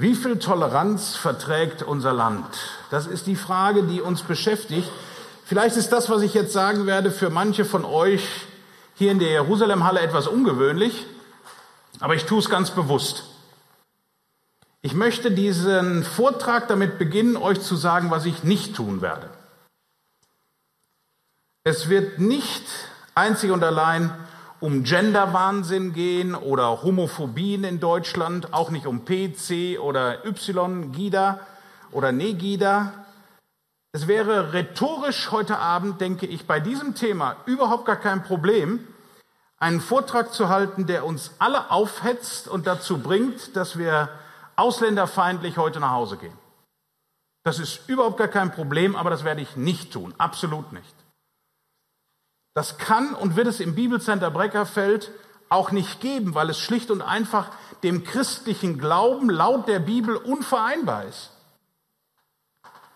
Wie viel Toleranz verträgt unser Land? Das ist die Frage, die uns beschäftigt. Vielleicht ist das, was ich jetzt sagen werde, für manche von euch hier in der Jerusalemhalle etwas ungewöhnlich, aber ich tue es ganz bewusst. Ich möchte diesen Vortrag damit beginnen, euch zu sagen, was ich nicht tun werde. Es wird nicht einzig und allein um Genderwahnsinn gehen oder Homophobien in Deutschland, auch nicht um PC oder Y, GIDA oder Negida. Es wäre rhetorisch heute Abend, denke ich, bei diesem Thema überhaupt gar kein Problem, einen Vortrag zu halten, der uns alle aufhetzt und dazu bringt, dass wir ausländerfeindlich heute nach Hause gehen. Das ist überhaupt gar kein Problem, aber das werde ich nicht tun, absolut nicht. Das kann und wird es im Bibelcenter Breckerfeld auch nicht geben, weil es schlicht und einfach dem christlichen Glauben laut der Bibel unvereinbar ist.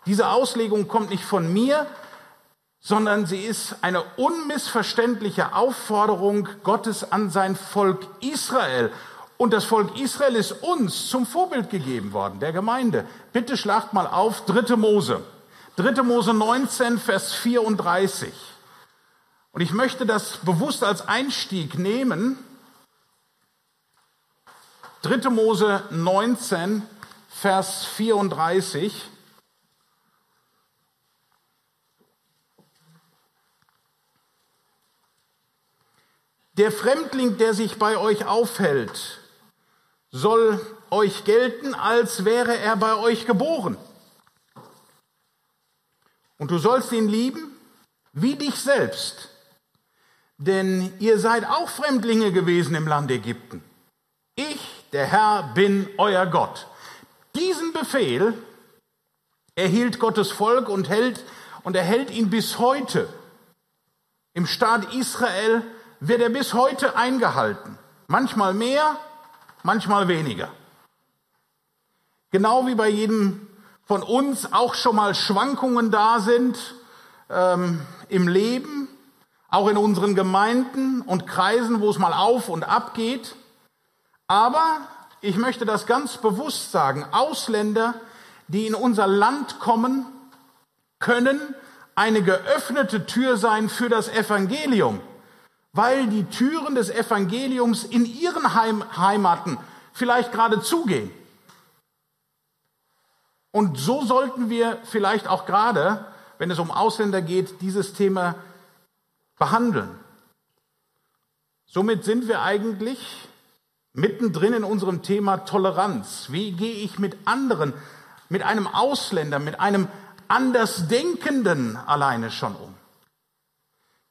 Diese Auslegung kommt nicht von mir, sondern sie ist eine unmissverständliche Aufforderung Gottes an sein Volk Israel. Und das Volk Israel ist uns zum Vorbild gegeben worden, der Gemeinde. Bitte schlagt mal auf 3. Mose. 3. Mose 19, Vers 34. Und ich möchte das bewusst als Einstieg nehmen. 3. Mose 19, Vers 34. Der Fremdling, der sich bei euch aufhält, soll euch gelten, als wäre er bei euch geboren. Und du sollst ihn lieben wie dich selbst. Denn ihr seid auch Fremdlinge gewesen im Land Ägypten. Ich, der Herr, bin euer Gott. Diesen Befehl erhielt Gottes Volk und hält, und erhält ihn bis heute. Im Staat Israel wird er bis heute eingehalten. Manchmal mehr, manchmal weniger. Genau wie bei jedem von uns auch schon mal Schwankungen da sind ähm, im Leben, auch in unseren Gemeinden und Kreisen, wo es mal auf und ab geht. Aber ich möchte das ganz bewusst sagen, Ausländer, die in unser Land kommen, können eine geöffnete Tür sein für das Evangelium, weil die Türen des Evangeliums in ihren Heim Heimaten vielleicht gerade zugehen. Und so sollten wir vielleicht auch gerade, wenn es um Ausländer geht, dieses Thema behandeln. Somit sind wir eigentlich mittendrin in unserem Thema Toleranz. Wie gehe ich mit anderen, mit einem Ausländer, mit einem Andersdenkenden alleine schon um?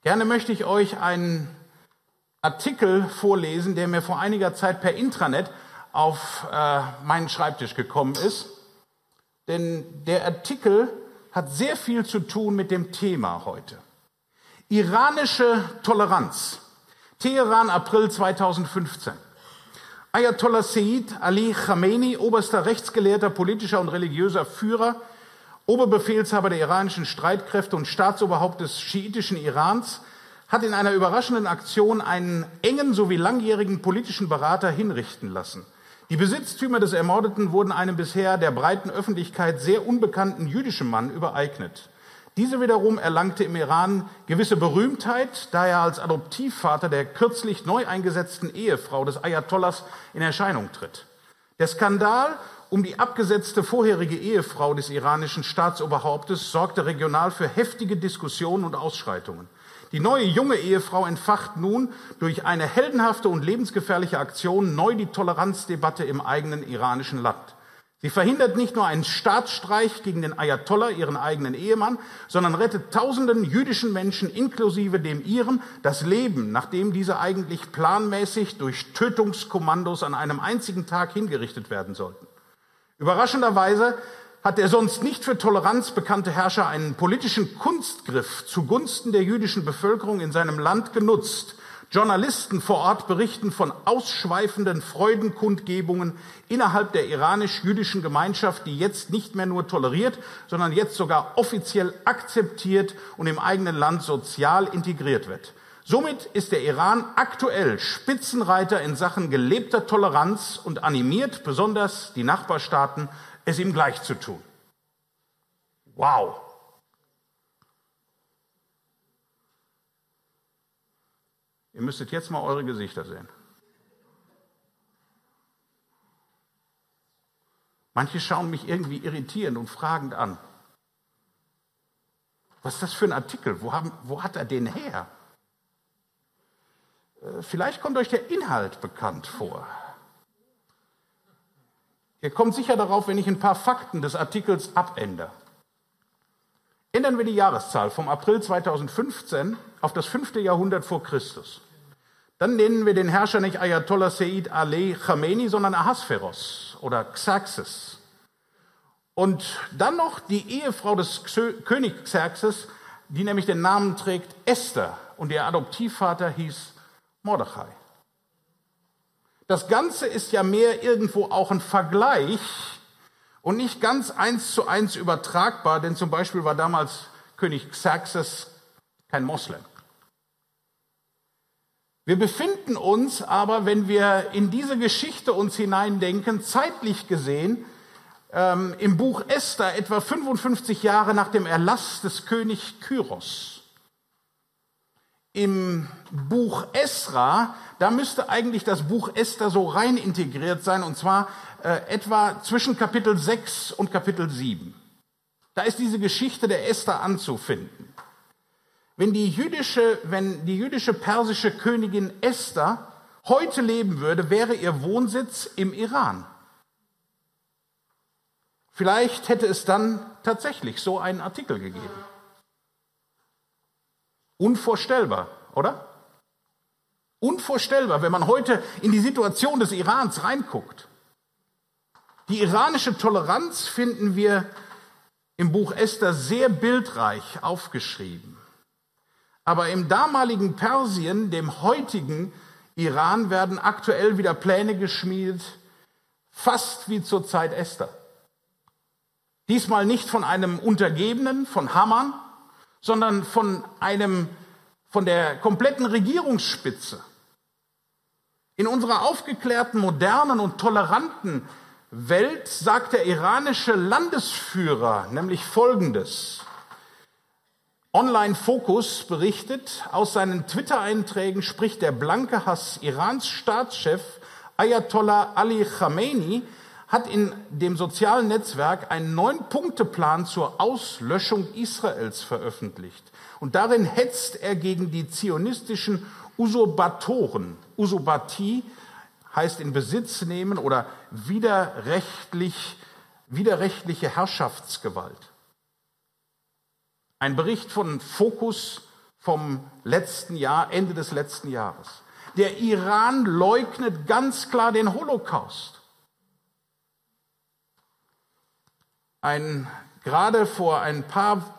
Gerne möchte ich euch einen Artikel vorlesen, der mir vor einiger Zeit per Intranet auf äh, meinen Schreibtisch gekommen ist. Denn der Artikel hat sehr viel zu tun mit dem Thema heute. Iranische Toleranz. Teheran, April 2015. Ayatollah Sayyid Ali Khamenei, oberster Rechtsgelehrter, politischer und religiöser Führer, Oberbefehlshaber der iranischen Streitkräfte und Staatsoberhaupt des schiitischen Irans, hat in einer überraschenden Aktion einen engen sowie langjährigen politischen Berater hinrichten lassen. Die Besitztümer des Ermordeten wurden einem bisher der breiten Öffentlichkeit sehr unbekannten jüdischen Mann übereignet. Diese wiederum erlangte im Iran gewisse Berühmtheit, da er als Adoptivvater der kürzlich neu eingesetzten Ehefrau des Ayatollahs in Erscheinung tritt. Der Skandal um die abgesetzte vorherige Ehefrau des iranischen Staatsoberhauptes sorgte regional für heftige Diskussionen und Ausschreitungen. Die neue junge Ehefrau entfacht nun durch eine heldenhafte und lebensgefährliche Aktion neu die Toleranzdebatte im eigenen iranischen Land. Sie verhindert nicht nur einen Staatsstreich gegen den Ayatollah, ihren eigenen Ehemann, sondern rettet tausenden jüdischen Menschen inklusive dem ihren das Leben, nachdem diese eigentlich planmäßig durch Tötungskommandos an einem einzigen Tag hingerichtet werden sollten. Überraschenderweise hat der sonst nicht für Toleranz bekannte Herrscher einen politischen Kunstgriff zugunsten der jüdischen Bevölkerung in seinem Land genutzt, Journalisten vor Ort berichten von ausschweifenden Freudenkundgebungen innerhalb der iranisch-jüdischen Gemeinschaft, die jetzt nicht mehr nur toleriert, sondern jetzt sogar offiziell akzeptiert und im eigenen Land sozial integriert wird. Somit ist der Iran aktuell Spitzenreiter in Sachen gelebter Toleranz und animiert besonders die Nachbarstaaten, es ihm gleich zu tun. Wow. Ihr müsstet jetzt mal eure Gesichter sehen. Manche schauen mich irgendwie irritierend und fragend an. Was ist das für ein Artikel? Wo, haben, wo hat er den her? Äh, vielleicht kommt euch der Inhalt bekannt vor. Ihr kommt sicher darauf, wenn ich ein paar Fakten des Artikels abändere. Ändern wir die Jahreszahl vom April 2015 auf das fünfte Jahrhundert vor Christus. Dann nennen wir den Herrscher nicht Ayatollah Seyyid Ali Khamenei, sondern Ahasveros oder Xerxes. Und dann noch die Ehefrau des Königs Xerxes, die nämlich den Namen trägt Esther und ihr Adoptivvater hieß Mordechai. Das Ganze ist ja mehr irgendwo auch ein Vergleich und nicht ganz eins zu eins übertragbar, denn zum Beispiel war damals König Xerxes kein Moslem. Wir befinden uns aber, wenn wir in diese Geschichte uns hineindenken, zeitlich gesehen ähm, im Buch Esther etwa 55 Jahre nach dem Erlass des König Kyros. Im Buch Esra, da müsste eigentlich das Buch Esther so rein integriert sein, und zwar äh, etwa zwischen Kapitel 6 und Kapitel 7. Da ist diese Geschichte der Esther anzufinden. Wenn die jüdische, wenn die jüdische persische Königin Esther heute leben würde, wäre ihr Wohnsitz im Iran. Vielleicht hätte es dann tatsächlich so einen Artikel gegeben. Unvorstellbar, oder? Unvorstellbar, wenn man heute in die Situation des Irans reinguckt. Die iranische Toleranz finden wir im Buch Esther sehr bildreich aufgeschrieben. Aber im damaligen Persien, dem heutigen Iran, werden aktuell wieder Pläne geschmiedet, fast wie zur Zeit Esther. Diesmal nicht von einem Untergebenen, von Hammern, sondern von einem, von der kompletten Regierungsspitze. In unserer aufgeklärten, modernen und toleranten Welt sagt der iranische Landesführer nämlich Folgendes. Online Focus berichtet, aus seinen Twitter-Einträgen spricht der blanke Hass Irans Staatschef Ayatollah Ali Khamenei hat in dem sozialen Netzwerk einen Neun-Punkte-Plan zur Auslöschung Israels veröffentlicht. Und darin hetzt er gegen die zionistischen Usurpatoren. Usurpatie heißt in Besitz nehmen oder widerrechtlich, widerrechtliche Herrschaftsgewalt. Ein Bericht von Focus vom letzten Jahr, Ende des letzten Jahres. Der Iran leugnet ganz klar den Holocaust. ein, gerade vor ein paar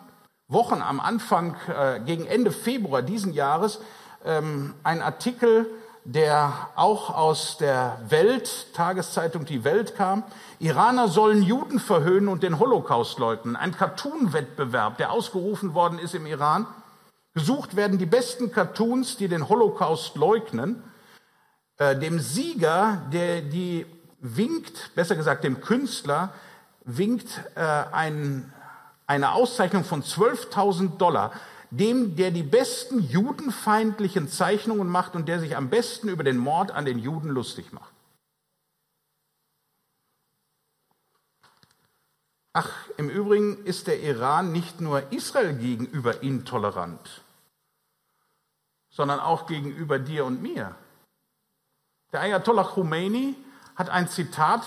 Wochen am Anfang, äh, gegen Ende Februar diesen Jahres, ähm, ein Artikel, der auch aus der Welt, Tageszeitung Die Welt kam. Iraner sollen Juden verhöhnen und den Holocaust leugnen. Ein Cartoon-Wettbewerb, der ausgerufen worden ist im Iran. Gesucht werden die besten Cartoons, die den Holocaust leugnen. Äh, dem Sieger, der die winkt, besser gesagt dem Künstler, winkt äh, ein, eine Auszeichnung von 12.000 Dollar dem, der die besten judenfeindlichen Zeichnungen macht und der sich am besten über den Mord an den Juden lustig macht. Ach, im Übrigen ist der Iran nicht nur Israel gegenüber intolerant, sondern auch gegenüber dir und mir. Der Ayatollah Khomeini hat ein Zitat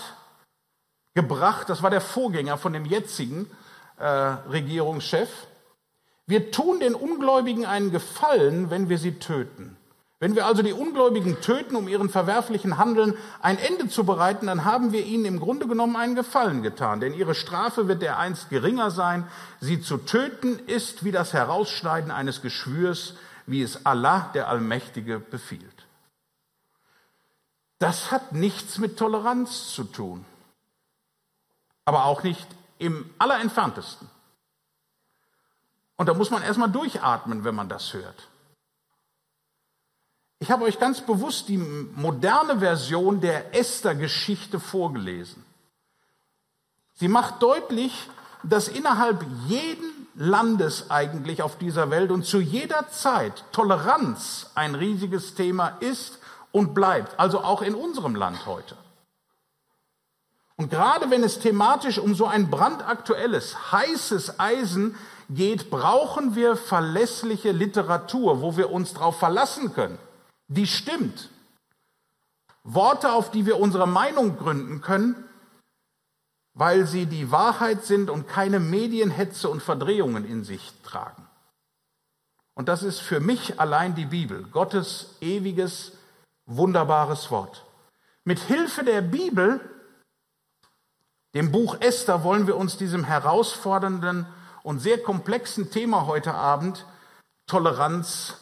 gebracht. Das war der Vorgänger von dem jetzigen äh, Regierungschef. Wir tun den Ungläubigen einen Gefallen, wenn wir sie töten. Wenn wir also die Ungläubigen töten, um ihren verwerflichen Handeln ein Ende zu bereiten, dann haben wir ihnen im Grunde genommen einen Gefallen getan, denn ihre Strafe wird dereinst geringer sein. Sie zu töten ist wie das Herausschneiden eines Geschwürs, wie es Allah, der Allmächtige, befiehlt. Das hat nichts mit Toleranz zu tun aber auch nicht im allerentferntesten. Und da muss man erstmal durchatmen, wenn man das hört. Ich habe euch ganz bewusst die moderne Version der Esther-Geschichte vorgelesen. Sie macht deutlich, dass innerhalb jeden Landes eigentlich auf dieser Welt und zu jeder Zeit Toleranz ein riesiges Thema ist und bleibt, also auch in unserem Land heute. Und gerade wenn es thematisch um so ein brandaktuelles, heißes Eisen geht, brauchen wir verlässliche Literatur, wo wir uns darauf verlassen können. Die stimmt. Worte, auf die wir unsere Meinung gründen können, weil sie die Wahrheit sind und keine Medienhetze und Verdrehungen in sich tragen. Und das ist für mich allein die Bibel, Gottes ewiges, wunderbares Wort. Mit Hilfe der Bibel, dem Buch Esther, wollen wir uns diesem herausfordernden und sehr komplexen Thema heute Abend Toleranz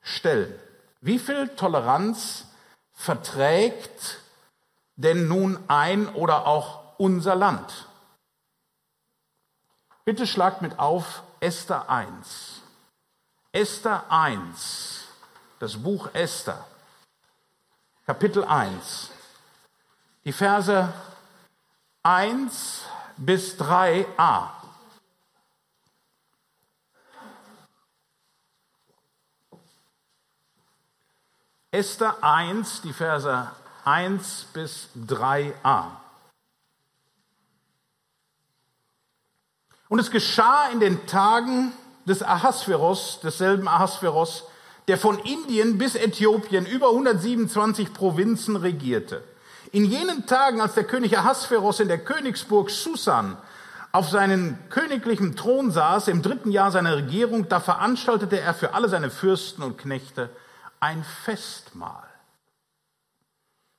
stellen. Wie viel Toleranz verträgt denn nun ein oder auch unser Land. Bitte schlagt mit auf Esther 1. Esther 1, das Buch Esther, Kapitel 1, die Verse 1 bis 3a. Esther 1, die Verse 1 bis 3a. Und es geschah in den Tagen des Ahasveros, desselben Ahasveros, der von Indien bis Äthiopien über 127 Provinzen regierte. In jenen Tagen, als der König Ahasveros in der Königsburg Susan auf seinen königlichen Thron saß, im dritten Jahr seiner Regierung, da veranstaltete er für alle seine Fürsten und Knechte ein Festmahl.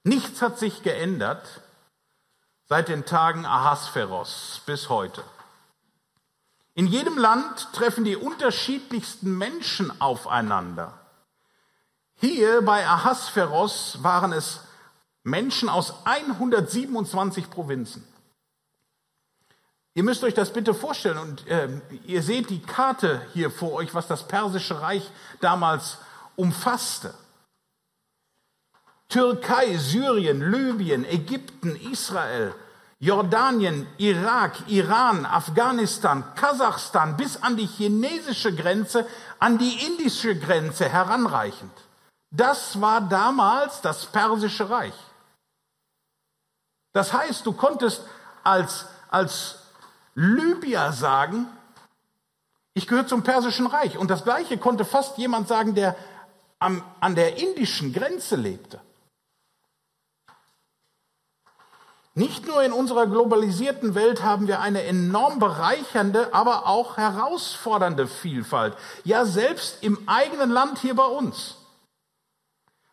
Nichts hat sich geändert seit den Tagen Ahasveros bis heute. In jedem Land treffen die unterschiedlichsten Menschen aufeinander. Hier bei Ahasveros waren es Menschen aus 127 Provinzen. Ihr müsst euch das bitte vorstellen und äh, ihr seht die Karte hier vor euch, was das persische Reich damals umfasste. Türkei, Syrien, Libyen, Ägypten, Israel, Jordanien, Irak, Iran, Afghanistan, Kasachstan bis an die chinesische Grenze, an die indische Grenze heranreichend. Das war damals das persische Reich. Das heißt, du konntest als, als Libyer sagen, ich gehöre zum persischen Reich. Und das Gleiche konnte fast jemand sagen, der am, an der indischen Grenze lebte. Nicht nur in unserer globalisierten Welt haben wir eine enorm bereichernde, aber auch herausfordernde Vielfalt. Ja, selbst im eigenen Land hier bei uns.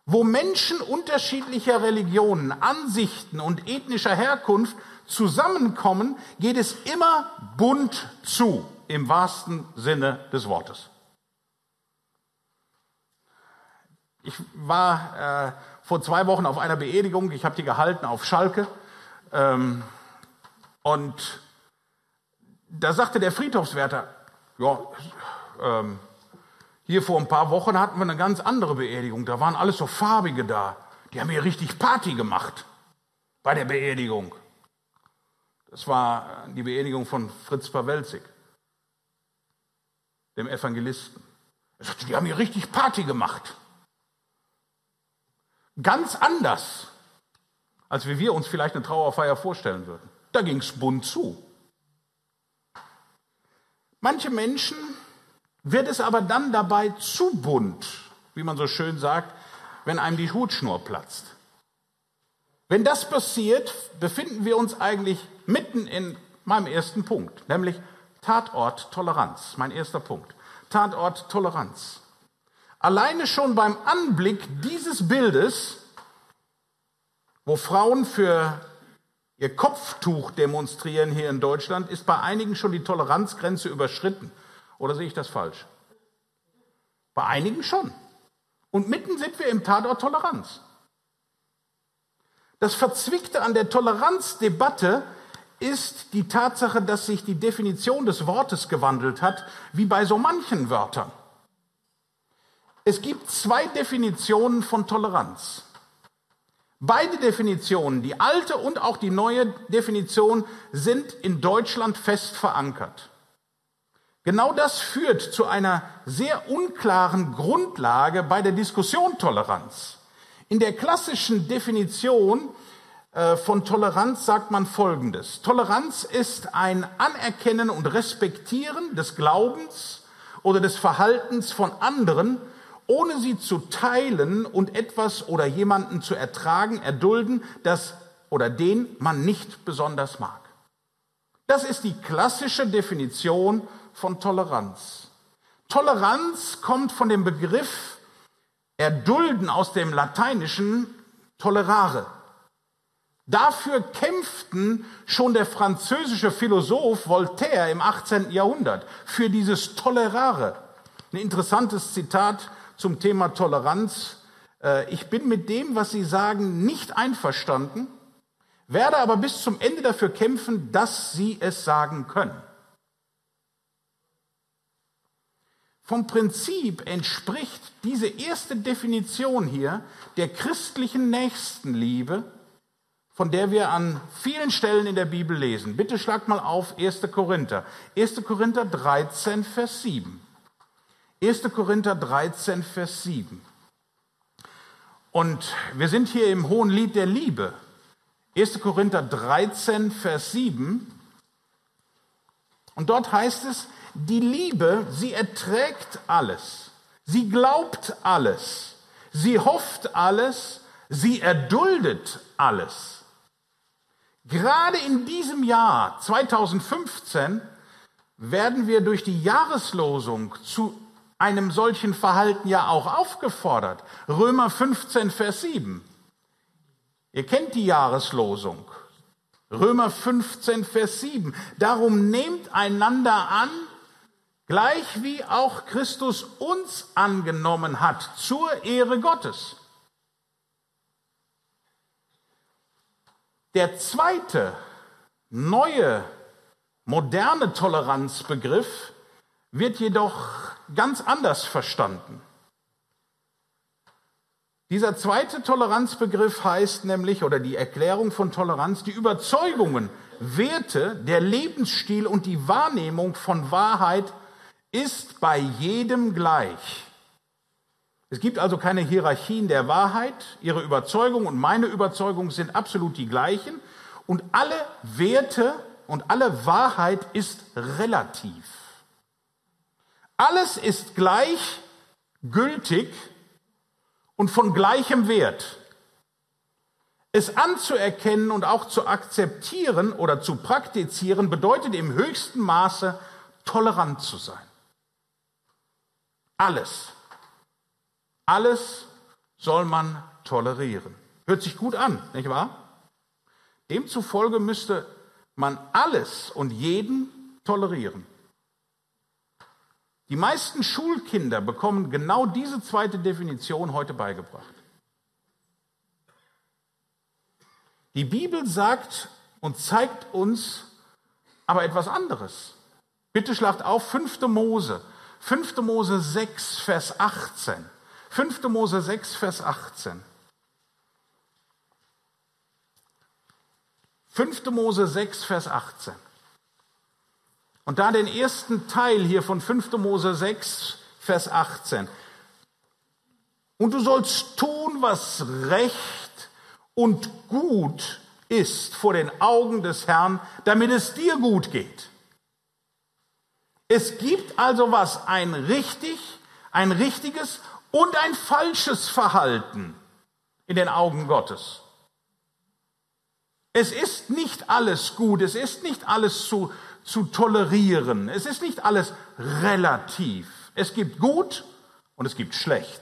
Wo Menschen unterschiedlicher Religionen, Ansichten und ethnischer Herkunft zusammenkommen, geht es immer bunt zu, im wahrsten Sinne des Wortes. Ich war äh, vor zwei Wochen auf einer Beerdigung, ich habe die gehalten auf Schalke. Ähm, und da sagte der Friedhofswärter, ja, ähm, hier vor ein paar Wochen hatten wir eine ganz andere Beerdigung. Da waren alles so farbige da. Die haben hier richtig Party gemacht bei der Beerdigung. Das war die Beerdigung von Fritz Pawelzig, dem Evangelisten. Er sagte, die haben hier richtig Party gemacht. Ganz anders als wie wir uns vielleicht eine Trauerfeier vorstellen würden. Da ging es bunt zu. Manche Menschen wird es aber dann dabei zu bunt, wie man so schön sagt, wenn einem die Hutschnur platzt. Wenn das passiert, befinden wir uns eigentlich mitten in meinem ersten Punkt, nämlich Tatort Toleranz. Mein erster Punkt. Tatort Toleranz. Alleine schon beim Anblick dieses Bildes wo Frauen für ihr Kopftuch demonstrieren hier in Deutschland, ist bei einigen schon die Toleranzgrenze überschritten. Oder sehe ich das falsch? Bei einigen schon. Und mitten sind wir im Tatort Toleranz. Das Verzwickte an der Toleranzdebatte ist die Tatsache, dass sich die Definition des Wortes gewandelt hat, wie bei so manchen Wörtern. Es gibt zwei Definitionen von Toleranz. Beide Definitionen, die alte und auch die neue Definition, sind in Deutschland fest verankert. Genau das führt zu einer sehr unklaren Grundlage bei der Diskussion Toleranz. In der klassischen Definition äh, von Toleranz sagt man Folgendes. Toleranz ist ein Anerkennen und Respektieren des Glaubens oder des Verhaltens von anderen ohne sie zu teilen und etwas oder jemanden zu ertragen, erdulden, das oder den man nicht besonders mag. Das ist die klassische Definition von Toleranz. Toleranz kommt von dem Begriff erdulden aus dem lateinischen tolerare. Dafür kämpften schon der französische Philosoph Voltaire im 18. Jahrhundert für dieses Tolerare. Ein interessantes Zitat zum Thema Toleranz. Äh, ich bin mit dem, was Sie sagen, nicht einverstanden, werde aber bis zum Ende dafür kämpfen, dass Sie es sagen können. Vom Prinzip entspricht diese erste Definition hier der christlichen Nächstenliebe, von der wir an vielen Stellen in der Bibel lesen. Bitte schlagt mal auf 1. Korinther. 1. Korinther 13, Vers 7. 1. Korinther 13, Vers 7. Und wir sind hier im Hohen Lied der Liebe. 1. Korinther 13, Vers 7. Und dort heißt es, die Liebe, sie erträgt alles. Sie glaubt alles. Sie hofft alles. Sie erduldet alles. Gerade in diesem Jahr 2015 werden wir durch die Jahreslosung zu einem solchen Verhalten ja auch aufgefordert. Römer 15, Vers 7. Ihr kennt die Jahreslosung. Römer 15, Vers 7. Darum nehmt einander an, gleich wie auch Christus uns angenommen hat, zur Ehre Gottes. Der zweite, neue, moderne Toleranzbegriff wird jedoch ganz anders verstanden. Dieser zweite Toleranzbegriff heißt nämlich, oder die Erklärung von Toleranz, die Überzeugungen, Werte, der Lebensstil und die Wahrnehmung von Wahrheit ist bei jedem gleich. Es gibt also keine Hierarchien der Wahrheit. Ihre Überzeugung und meine Überzeugung sind absolut die gleichen. Und alle Werte und alle Wahrheit ist relativ. Alles ist gleich gültig und von gleichem Wert. Es anzuerkennen und auch zu akzeptieren oder zu praktizieren bedeutet im höchsten Maße tolerant zu sein. Alles, alles soll man tolerieren. Hört sich gut an, nicht wahr? Demzufolge müsste man alles und jeden tolerieren. Die meisten Schulkinder bekommen genau diese zweite Definition heute beigebracht. Die Bibel sagt und zeigt uns aber etwas anderes. Bitte schlagt auf 5. Mose, 5. Mose 6, Vers 18. 5. Mose 6, Vers 18. 5. Mose 6, Vers 18. Und da den ersten Teil hier von 5. Mose 6, Vers 18. Und du sollst tun, was recht und gut ist vor den Augen des Herrn, damit es dir gut geht. Es gibt also was, ein richtig, ein richtiges und ein falsches Verhalten in den Augen Gottes. Es ist nicht alles gut, es ist nicht alles zu, zu tolerieren. Es ist nicht alles relativ. Es gibt gut und es gibt schlecht.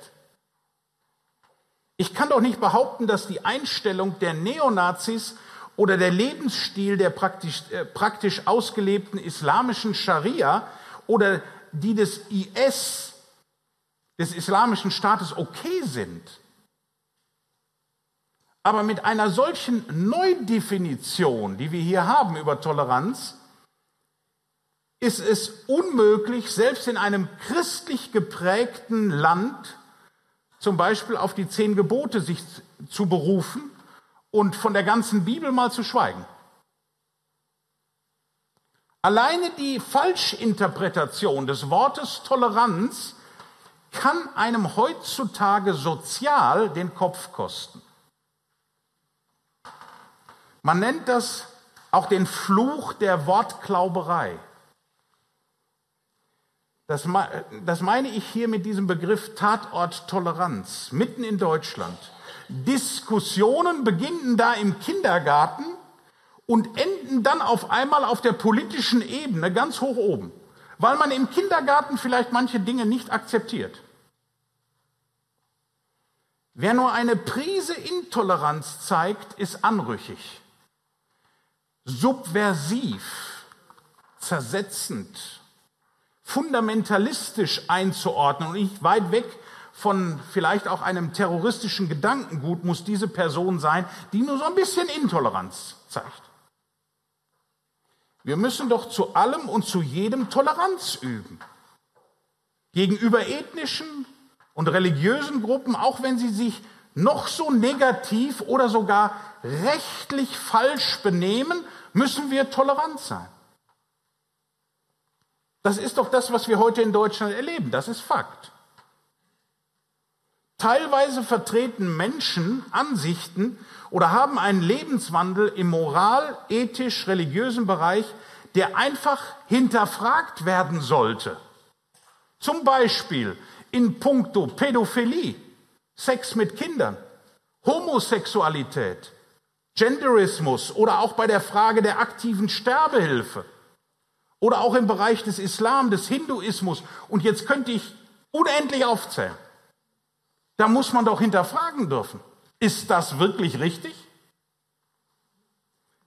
Ich kann doch nicht behaupten, dass die Einstellung der Neonazis oder der Lebensstil der praktisch, äh, praktisch ausgelebten islamischen Scharia oder die des IS, des islamischen Staates, okay sind. Aber mit einer solchen Neudefinition, die wir hier haben über Toleranz, ist es unmöglich, selbst in einem christlich geprägten Land zum Beispiel auf die zehn Gebote sich zu berufen und von der ganzen Bibel mal zu schweigen. Alleine die Falschinterpretation des Wortes Toleranz kann einem heutzutage sozial den Kopf kosten. Man nennt das auch den Fluch der Wortklauberei. Das, das meine ich hier mit diesem Begriff Tatort Toleranz, mitten in Deutschland. Diskussionen beginnen da im Kindergarten und enden dann auf einmal auf der politischen Ebene ganz hoch oben, weil man im Kindergarten vielleicht manche Dinge nicht akzeptiert. Wer nur eine Prise Intoleranz zeigt, ist anrüchig, subversiv, zersetzend, fundamentalistisch einzuordnen und nicht weit weg von vielleicht auch einem terroristischen Gedankengut muss diese Person sein, die nur so ein bisschen Intoleranz zeigt. Wir müssen doch zu allem und zu jedem Toleranz üben. Gegenüber ethnischen und religiösen Gruppen, auch wenn sie sich noch so negativ oder sogar rechtlich falsch benehmen, müssen wir tolerant sein. Das ist doch das, was wir heute in Deutschland erleben. Das ist Fakt. Teilweise vertreten Menschen Ansichten oder haben einen Lebenswandel im moral, ethisch, religiösen Bereich, der einfach hinterfragt werden sollte. Zum Beispiel in puncto Pädophilie, Sex mit Kindern, Homosexualität, Genderismus oder auch bei der Frage der aktiven Sterbehilfe oder auch im Bereich des Islam, des Hinduismus. Und jetzt könnte ich unendlich aufzählen. Da muss man doch hinterfragen dürfen. Ist das wirklich richtig?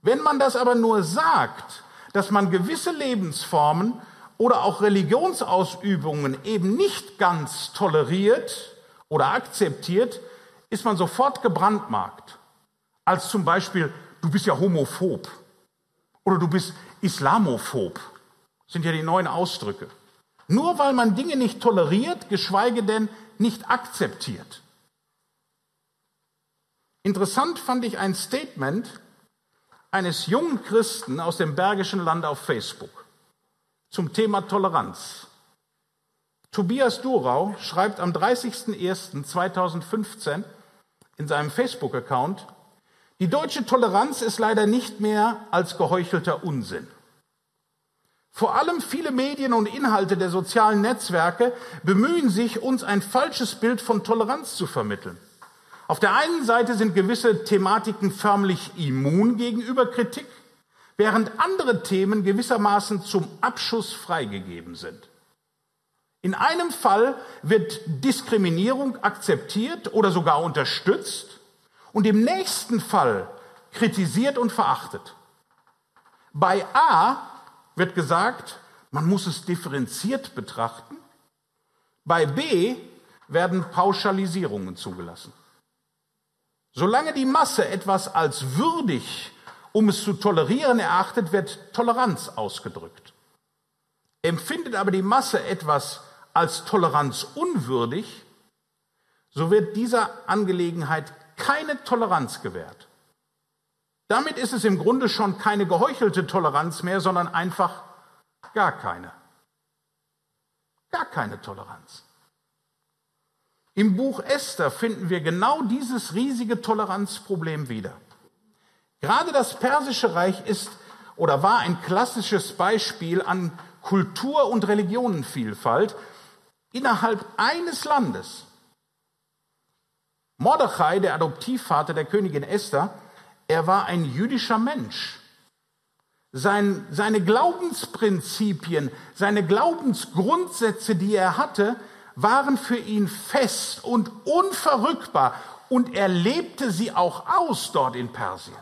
Wenn man das aber nur sagt, dass man gewisse Lebensformen oder auch Religionsausübungen eben nicht ganz toleriert oder akzeptiert, ist man sofort gebrandmarkt. Als zum Beispiel, du bist ja homophob oder du bist islamophob. Das sind ja die neuen Ausdrücke. Nur weil man Dinge nicht toleriert, geschweige denn nicht akzeptiert. Interessant fand ich ein Statement eines jungen Christen aus dem Bergischen Land auf Facebook zum Thema Toleranz. Tobias Durau schreibt am 30.01.2015 in seinem Facebook-Account, die deutsche Toleranz ist leider nicht mehr als geheuchelter Unsinn. Vor allem viele Medien und Inhalte der sozialen Netzwerke bemühen sich, uns ein falsches Bild von Toleranz zu vermitteln. Auf der einen Seite sind gewisse Thematiken förmlich immun gegenüber Kritik, während andere Themen gewissermaßen zum Abschuss freigegeben sind. In einem Fall wird Diskriminierung akzeptiert oder sogar unterstützt und im nächsten Fall kritisiert und verachtet. Bei A wird gesagt, man muss es differenziert betrachten. Bei B werden Pauschalisierungen zugelassen. Solange die Masse etwas als würdig, um es zu tolerieren erachtet, wird Toleranz ausgedrückt. Empfindet aber die Masse etwas als Toleranz unwürdig, so wird dieser Angelegenheit keine Toleranz gewährt. Damit ist es im Grunde schon keine geheuchelte Toleranz mehr, sondern einfach gar keine. Gar keine Toleranz. Im Buch Esther finden wir genau dieses riesige Toleranzproblem wieder. Gerade das persische Reich ist oder war ein klassisches Beispiel an Kultur- und Religionenvielfalt innerhalb eines Landes. Mordechai, der Adoptivvater der Königin Esther, er war ein jüdischer Mensch. Sein, seine Glaubensprinzipien, seine Glaubensgrundsätze, die er hatte, waren für ihn fest und unverrückbar und er lebte sie auch aus dort in Persien.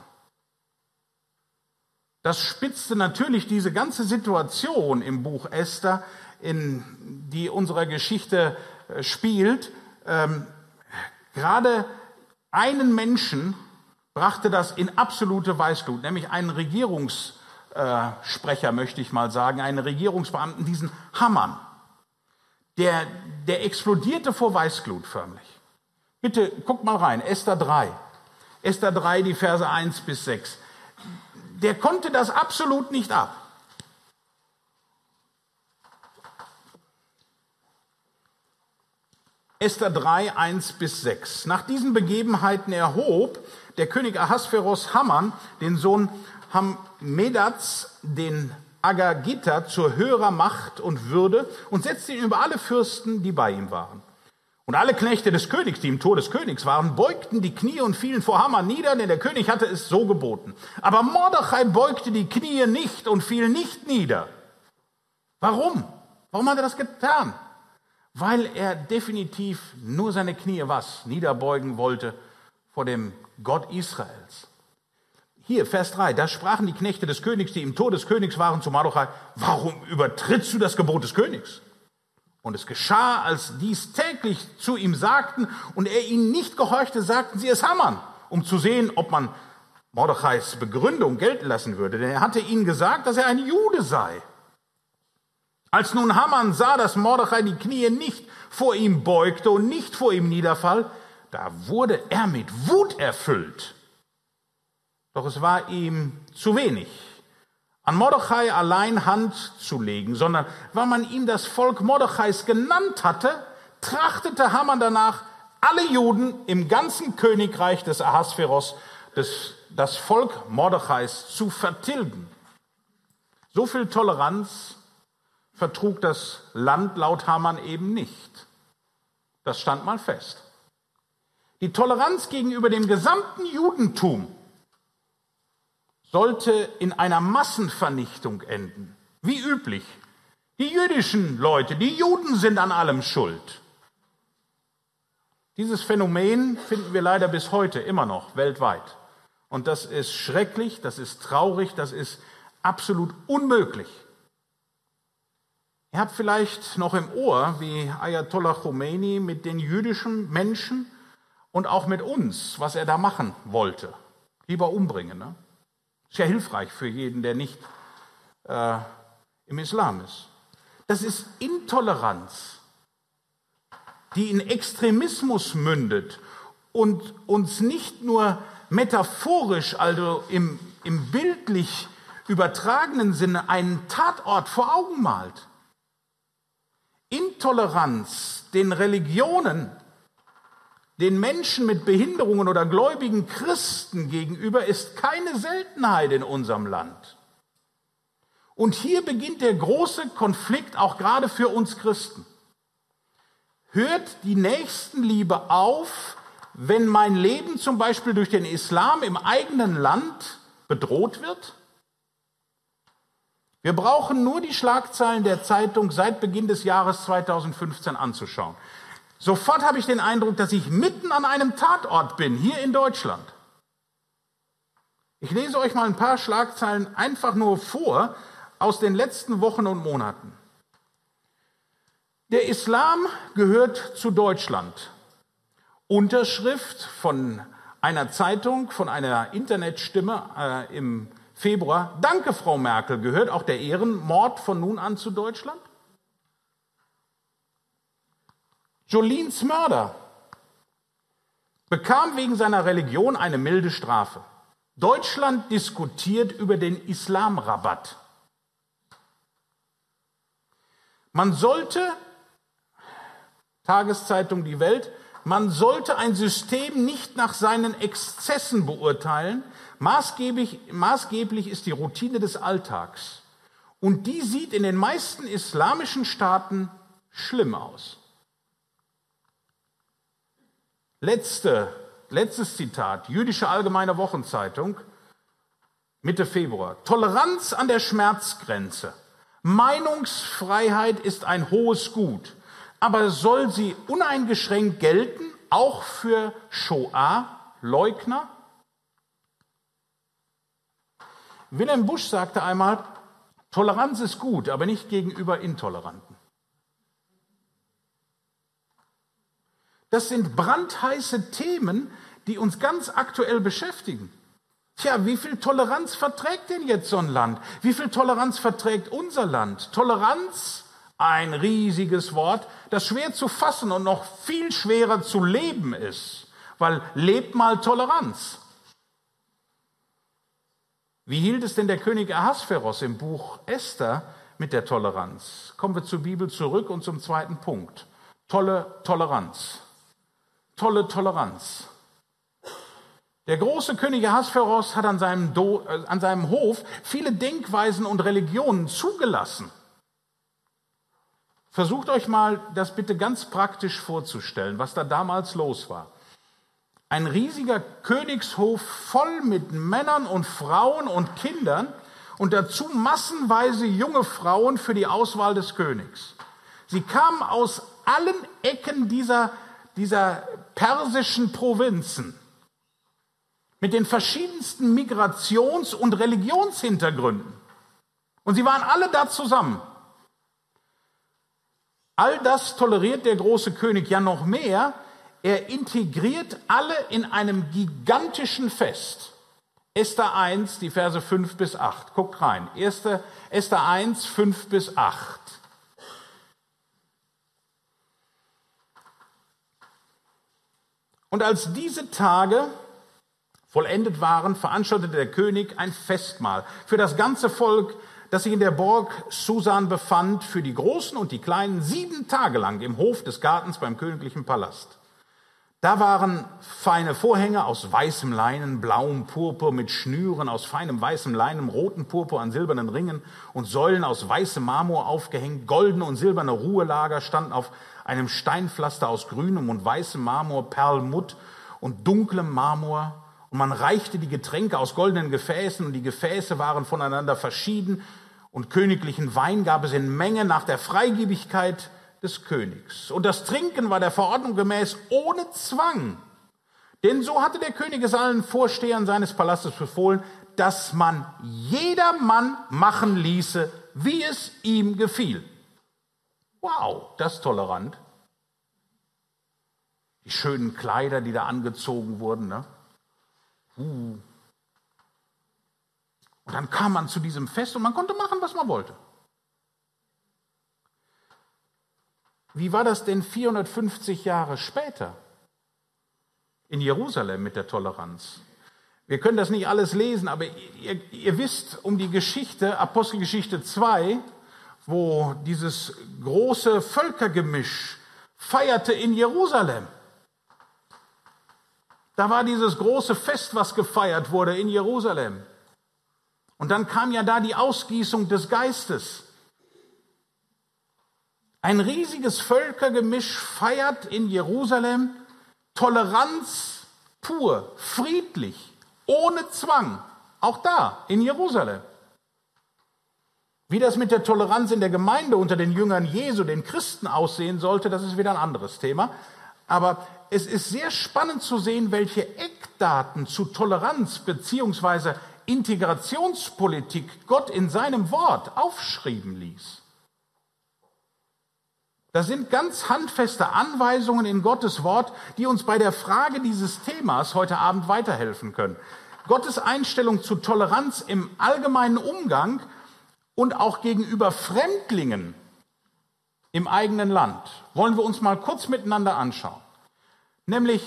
Das spitzte natürlich diese ganze Situation im Buch Esther, in die unserer Geschichte äh, spielt, ähm, gerade einen Menschen brachte das in absolute Weißglut, nämlich einen Regierungssprecher, möchte ich mal sagen, einen Regierungsbeamten, diesen Hammann. Der, der explodierte vor Weißglut förmlich. Bitte guck mal rein, Esther 3. Esther 3, die Verse 1 bis 6. Der konnte das absolut nicht ab. Esther 3, 1 bis 6. Nach diesen Begebenheiten erhob der König Ahasveros Haman, den Sohn Hammedats, den Agagita, zur höherer Macht und Würde und setzte ihn über alle Fürsten, die bei ihm waren. Und alle Knechte des Königs, die im Tor des Königs waren, beugten die Knie und fielen vor Haman nieder, denn der König hatte es so geboten. Aber Mordechai beugte die Knie nicht und fiel nicht nieder. Warum? Warum hat er das getan? weil er definitiv nur seine Knie was niederbeugen wollte vor dem Gott Israels. Hier, Vers 3, da sprachen die Knechte des Königs, die im Tor des Königs waren, zu Mardochai, warum übertrittst du das Gebot des Königs? Und es geschah, als dies täglich zu ihm sagten und er ihnen nicht gehorchte, sagten sie es Hammern, um zu sehen, ob man Mordechais Begründung gelten lassen würde. Denn er hatte ihnen gesagt, dass er ein Jude sei. Als nun Haman sah, dass Mordechai die Knie nicht vor ihm beugte und nicht vor ihm niederfall, da wurde er mit Wut erfüllt. Doch es war ihm zu wenig, an Mordechai allein Hand zu legen, sondern weil man ihm das Volk Mordechais genannt hatte, trachtete Haman danach, alle Juden im ganzen Königreich des Ahasveros, des, das Volk Mordechais zu vertilgen. So viel Toleranz vertrug das Land laut Hamann eben nicht. Das stand mal fest. Die Toleranz gegenüber dem gesamten Judentum sollte in einer Massenvernichtung enden. Wie üblich. Die jüdischen Leute, die Juden sind an allem schuld. Dieses Phänomen finden wir leider bis heute immer noch weltweit. Und das ist schrecklich, das ist traurig, das ist absolut unmöglich. Ihr habt vielleicht noch im Ohr, wie Ayatollah Khomeini mit den jüdischen Menschen und auch mit uns, was er da machen wollte. Lieber umbringen. Ne? Ist ja hilfreich für jeden, der nicht äh, im Islam ist. Das ist Intoleranz, die in Extremismus mündet und uns nicht nur metaphorisch, also im, im bildlich übertragenen Sinne, einen Tatort vor Augen malt. Intoleranz den Religionen, den Menschen mit Behinderungen oder gläubigen Christen gegenüber ist keine Seltenheit in unserem Land. Und hier beginnt der große Konflikt auch gerade für uns Christen. Hört die Nächstenliebe auf, wenn mein Leben zum Beispiel durch den Islam im eigenen Land bedroht wird? Wir brauchen nur die Schlagzeilen der Zeitung seit Beginn des Jahres 2015 anzuschauen. Sofort habe ich den Eindruck, dass ich mitten an einem Tatort bin, hier in Deutschland. Ich lese euch mal ein paar Schlagzeilen einfach nur vor aus den letzten Wochen und Monaten. Der Islam gehört zu Deutschland. Unterschrift von einer Zeitung, von einer Internetstimme äh, im Februar. Danke, Frau Merkel. Gehört auch der Ehrenmord von nun an zu Deutschland? Jolins Mörder bekam wegen seiner Religion eine milde Strafe. Deutschland diskutiert über den Islamrabatt. Man sollte, Tageszeitung Die Welt, man sollte ein System nicht nach seinen Exzessen beurteilen, Maßgeblich, maßgeblich ist die Routine des Alltags. Und die sieht in den meisten islamischen Staaten schlimm aus. Letzte, letztes Zitat, Jüdische Allgemeine Wochenzeitung, Mitte Februar. Toleranz an der Schmerzgrenze. Meinungsfreiheit ist ein hohes Gut, aber soll sie uneingeschränkt gelten, auch für Shoah-Leugner? Wilhelm Busch sagte einmal, Toleranz ist gut, aber nicht gegenüber Intoleranten. Das sind brandheiße Themen, die uns ganz aktuell beschäftigen. Tja, wie viel Toleranz verträgt denn jetzt so ein Land? Wie viel Toleranz verträgt unser Land? Toleranz Ein riesiges Wort, das schwer zu fassen und noch viel schwerer zu leben ist, weil lebt mal Toleranz. Wie hielt es denn der König Ahasveros im Buch Esther mit der Toleranz? Kommen wir zur Bibel zurück und zum zweiten Punkt. Tolle Toleranz. Tolle Toleranz. Der große König Ahasveros hat an seinem, Do, äh, an seinem Hof viele Denkweisen und Religionen zugelassen. Versucht euch mal das bitte ganz praktisch vorzustellen, was da damals los war. Ein riesiger Königshof voll mit Männern und Frauen und Kindern und dazu massenweise junge Frauen für die Auswahl des Königs. Sie kamen aus allen Ecken dieser, dieser persischen Provinzen mit den verschiedensten Migrations- und Religionshintergründen. Und sie waren alle da zusammen. All das toleriert der große König ja noch mehr. Er integriert alle in einem gigantischen Fest. Esther 1, die Verse 5 bis 8. Guckt rein. Erste, Esther 1, 5 bis 8. Und als diese Tage vollendet waren, veranstaltete der König ein Festmahl für das ganze Volk das sich in der Burg Susan befand, für die Großen und die Kleinen sieben Tage lang im Hof des Gartens beim königlichen Palast. Da waren feine Vorhänge aus weißem Leinen, blauem Purpur mit Schnüren aus feinem weißem Leinen, roten Purpur an silbernen Ringen und Säulen aus weißem Marmor aufgehängt. Goldene und silberne Ruhelager standen auf einem Steinpflaster aus grünem und weißem Marmor, Perlmutt und dunklem Marmor. Und man reichte die Getränke aus goldenen Gefäßen und die Gefäße waren voneinander verschieden und königlichen Wein gab es in Menge nach der Freigebigkeit des Königs. Und das Trinken war der Verordnung gemäß ohne Zwang. Denn so hatte der König es allen Vorstehern seines Palastes befohlen, dass man jedermann machen ließe, wie es ihm gefiel. Wow, das ist tolerant. Die schönen Kleider, die da angezogen wurden. Ne? Uh, und dann kam man zu diesem Fest und man konnte machen, was man wollte. Wie war das denn 450 Jahre später in Jerusalem mit der Toleranz? Wir können das nicht alles lesen, aber ihr, ihr wisst um die Geschichte, Apostelgeschichte 2, wo dieses große Völkergemisch feierte in Jerusalem. Da war dieses große Fest, was gefeiert wurde in Jerusalem. Und dann kam ja da die Ausgießung des Geistes. Ein riesiges Völkergemisch feiert in Jerusalem Toleranz pur, friedlich, ohne Zwang. Auch da, in Jerusalem. Wie das mit der Toleranz in der Gemeinde unter den Jüngern Jesu, den Christen, aussehen sollte, das ist wieder ein anderes Thema. Aber es ist sehr spannend zu sehen, welche Eckdaten zu Toleranz beziehungsweise Integrationspolitik Gott in seinem Wort aufschreiben ließ. Das sind ganz handfeste Anweisungen in Gottes Wort, die uns bei der Frage dieses Themas heute Abend weiterhelfen können. Gottes Einstellung zu Toleranz im allgemeinen Umgang und auch gegenüber Fremdlingen im eigenen Land wollen wir uns mal kurz miteinander anschauen. Nämlich,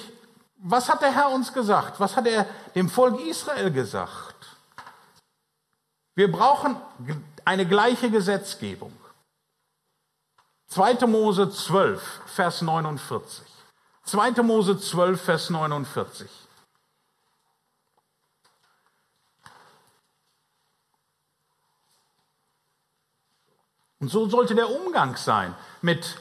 was hat der Herr uns gesagt? Was hat er dem Volk Israel gesagt? Wir brauchen eine gleiche Gesetzgebung. 2. Mose 12, Vers 49. 2. Mose 12, Vers 49. Und so sollte der Umgang sein mit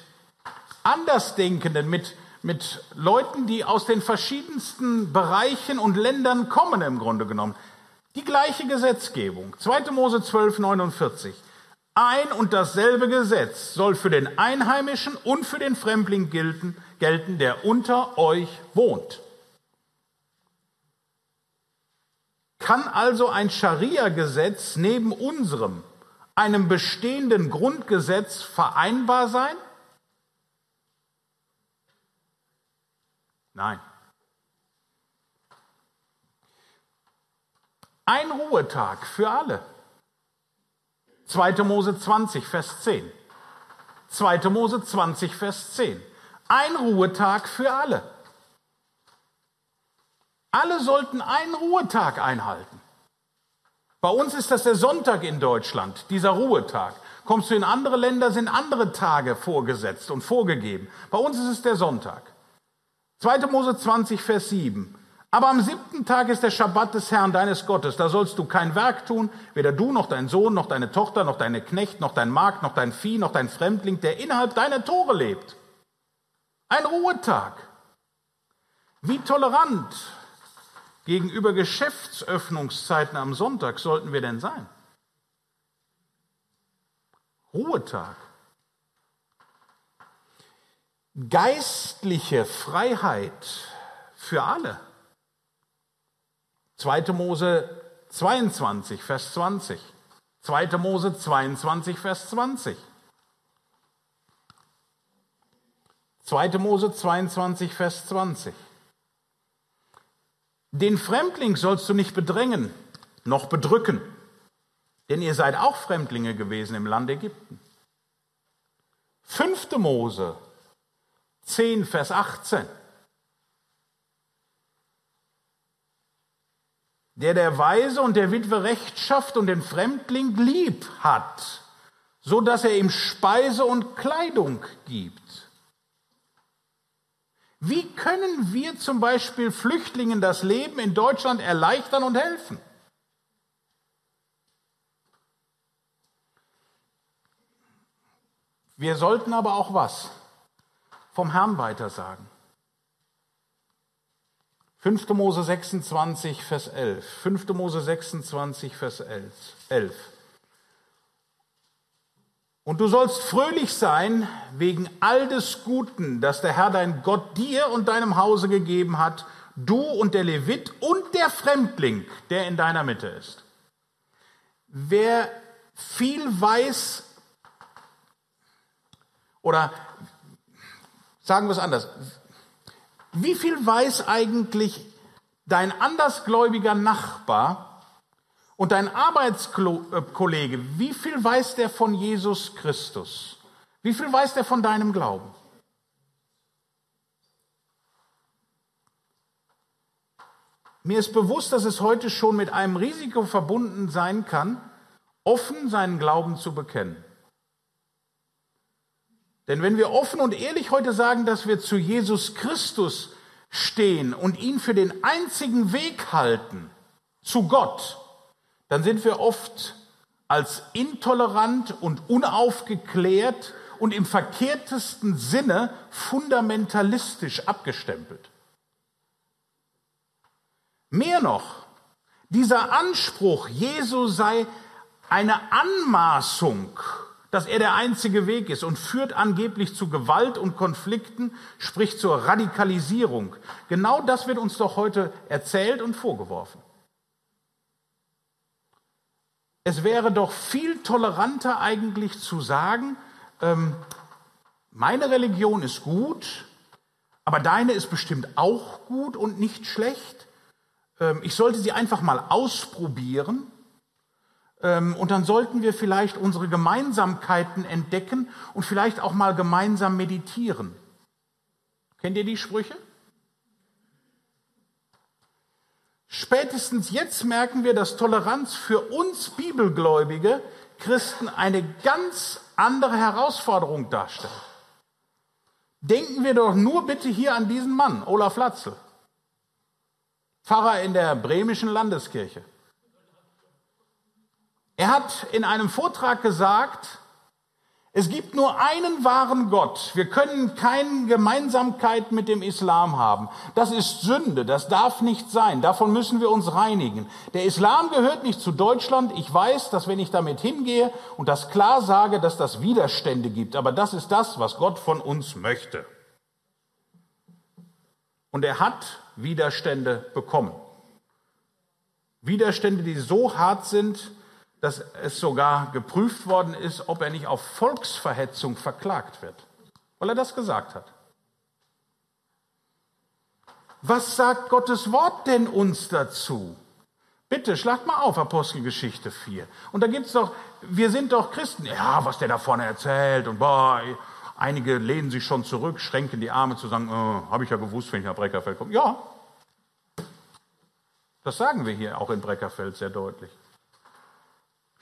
Andersdenkenden, mit, mit Leuten, die aus den verschiedensten Bereichen und Ländern kommen im Grunde genommen. Die gleiche Gesetzgebung. 2. Mose 12, 49. Ein und dasselbe Gesetz soll für den Einheimischen und für den Fremdling gelten, gelten, der unter euch wohnt. Kann also ein Scharia-Gesetz neben unserem, einem bestehenden Grundgesetz vereinbar sein? Nein. Ein Ruhetag für alle. 2. Mose 20, Vers 10. 2. Mose 20, Vers 10. Ein Ruhetag für alle. Alle sollten einen Ruhetag einhalten. Bei uns ist das der Sonntag in Deutschland, dieser Ruhetag. Kommst du in andere Länder, sind andere Tage vorgesetzt und vorgegeben. Bei uns ist es der Sonntag. 2. Mose 20, Vers 7. Aber am siebten Tag ist der Schabbat des Herrn deines Gottes. Da sollst du kein Werk tun, weder du noch dein Sohn, noch deine Tochter, noch deine Knecht, noch dein Magd, noch dein Vieh, noch dein Fremdling, der innerhalb deiner Tore lebt. Ein Ruhetag. Wie tolerant gegenüber Geschäftsöffnungszeiten am Sonntag sollten wir denn sein? Ruhetag. Geistliche Freiheit für alle. 2. Mose 22, Vers 20. 2. Mose 22, Vers 20. 2. Mose 22, Vers 20. Den Fremdling sollst du nicht bedrängen, noch bedrücken, denn ihr seid auch Fremdlinge gewesen im Land Ägypten. 5. Mose 10, Vers 18. der der Weise und der Witwe Recht schafft und den Fremdling lieb hat, so dass er ihm Speise und Kleidung gibt. Wie können wir zum Beispiel Flüchtlingen das Leben in Deutschland erleichtern und helfen? Wir sollten aber auch was vom Herrn weitersagen. 5. Mose 26, Vers 11. 5. Mose 26, Vers 11. Und du sollst fröhlich sein wegen all des Guten, das der Herr dein Gott dir und deinem Hause gegeben hat, du und der Levit und der Fremdling, der in deiner Mitte ist. Wer viel weiß, oder sagen wir es anders, wie viel weiß eigentlich dein andersgläubiger Nachbar und dein Arbeitskollege, wie viel weiß der von Jesus Christus? Wie viel weiß der von deinem Glauben? Mir ist bewusst, dass es heute schon mit einem Risiko verbunden sein kann, offen seinen Glauben zu bekennen. Denn wenn wir offen und ehrlich heute sagen, dass wir zu Jesus Christus stehen und ihn für den einzigen Weg halten zu Gott, dann sind wir oft als intolerant und unaufgeklärt und im verkehrtesten Sinne fundamentalistisch abgestempelt. Mehr noch, dieser Anspruch, Jesu sei eine Anmaßung dass er der einzige Weg ist und führt angeblich zu Gewalt und Konflikten, sprich zur Radikalisierung. Genau das wird uns doch heute erzählt und vorgeworfen. Es wäre doch viel toleranter eigentlich zu sagen, ähm, meine Religion ist gut, aber deine ist bestimmt auch gut und nicht schlecht. Ähm, ich sollte sie einfach mal ausprobieren ähm, und dann sollten wir vielleicht unsere Gemeinsamkeiten entdecken und vielleicht auch mal gemeinsam meditieren. Kennt ihr die Sprüche? Spätestens jetzt merken wir, dass Toleranz für uns Bibelgläubige Christen eine ganz andere Herausforderung darstellt. Denken wir doch nur bitte hier an diesen Mann, Olaf Latzel, Pfarrer in der bremischen Landeskirche. Er hat in einem Vortrag gesagt, es gibt nur einen wahren Gott. Wir können keine Gemeinsamkeit mit dem Islam haben. Das ist Sünde, das darf nicht sein. Davon müssen wir uns reinigen. Der Islam gehört nicht zu Deutschland. Ich weiß, dass wenn ich damit hingehe und das klar sage, dass das Widerstände gibt. Aber das ist das, was Gott von uns möchte. Und er hat Widerstände bekommen. Widerstände, die so hart sind, dass es sogar geprüft worden ist, ob er nicht auf Volksverhetzung verklagt wird, weil er das gesagt hat. Was sagt Gottes Wort denn uns dazu? Bitte, schlagt mal auf, Apostelgeschichte 4. Und da gibt's doch, wir sind doch Christen. Ja, was der da vorne erzählt und boah, einige lehnen sich schon zurück, schränken die Arme zu sagen, oh, habe ich ja gewusst, wenn ich nach Breckerfeld komme. Ja, das sagen wir hier auch in Breckerfeld sehr deutlich.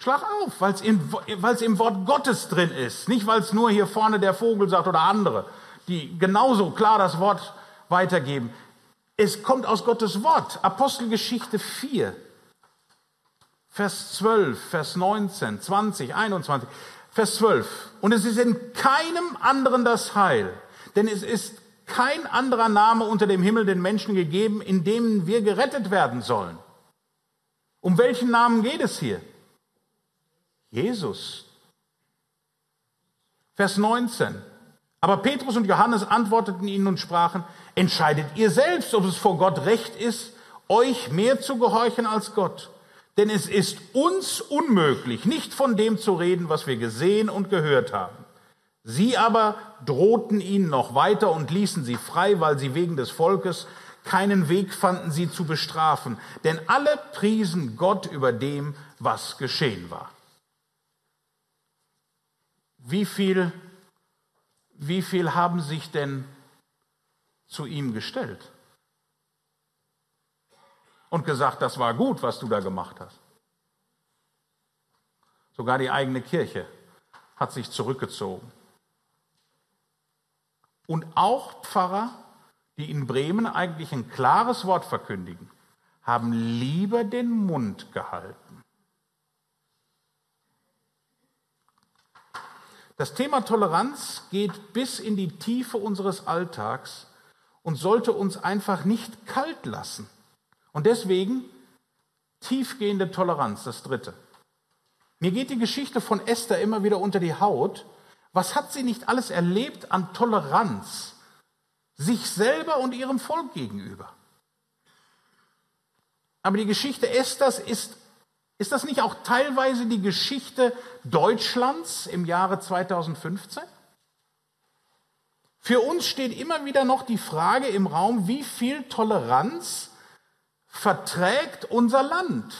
Schlag auf, weil es im Wort Gottes drin ist, nicht weil es nur hier vorne der Vogel sagt oder andere, die genauso klar das Wort weitergeben. Es kommt aus Gottes Wort. Apostelgeschichte 4, Vers 12, Vers 19, 20, 21, Vers 12. Und es ist in keinem anderen das Heil, denn es ist kein anderer Name unter dem Himmel den Menschen gegeben, in dem wir gerettet werden sollen. Um welchen Namen geht es hier? Jesus. Vers 19. Aber Petrus und Johannes antworteten ihnen und sprachen, entscheidet ihr selbst, ob es vor Gott recht ist, euch mehr zu gehorchen als Gott. Denn es ist uns unmöglich, nicht von dem zu reden, was wir gesehen und gehört haben. Sie aber drohten ihnen noch weiter und ließen sie frei, weil sie wegen des Volkes keinen Weg fanden, sie zu bestrafen. Denn alle priesen Gott über dem, was geschehen war. Wie viel, wie viel haben sich denn zu ihm gestellt? Und gesagt, das war gut, was du da gemacht hast. Sogar die eigene Kirche hat sich zurückgezogen. Und auch Pfarrer, die in Bremen eigentlich ein klares Wort verkündigen, haben lieber den Mund gehalten. Das Thema Toleranz geht bis in die Tiefe unseres Alltags und sollte uns einfach nicht kalt lassen. Und deswegen tiefgehende Toleranz, das Dritte. Mir geht die Geschichte von Esther immer wieder unter die Haut, was hat sie nicht alles erlebt an Toleranz sich selber und ihrem Volk gegenüber? Aber die Geschichte Esthers ist, ist das nicht auch teilweise die Geschichte Deutschlands im Jahre 2015? Für uns steht immer wieder noch die Frage im Raum, wie viel Toleranz verträgt unser Land?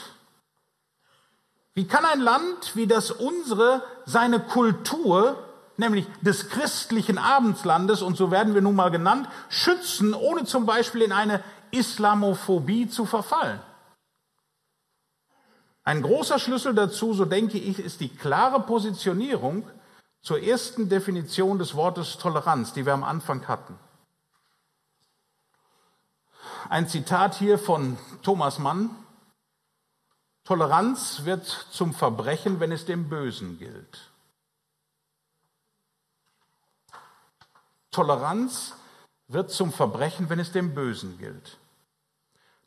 Wie kann ein Land wie das unsere seine Kultur nämlich des christlichen Abendslandes, und so werden wir nun mal genannt, schützen, ohne zum Beispiel in eine Islamophobie zu verfallen. Ein großer Schlüssel dazu, so denke ich, ist die klare Positionierung zur ersten Definition des Wortes Toleranz, die wir am Anfang hatten. Ein Zitat hier von Thomas Mann. Toleranz wird zum Verbrechen, wenn es dem Bösen gilt. Toleranz wird zum Verbrechen, wenn es dem Bösen gilt.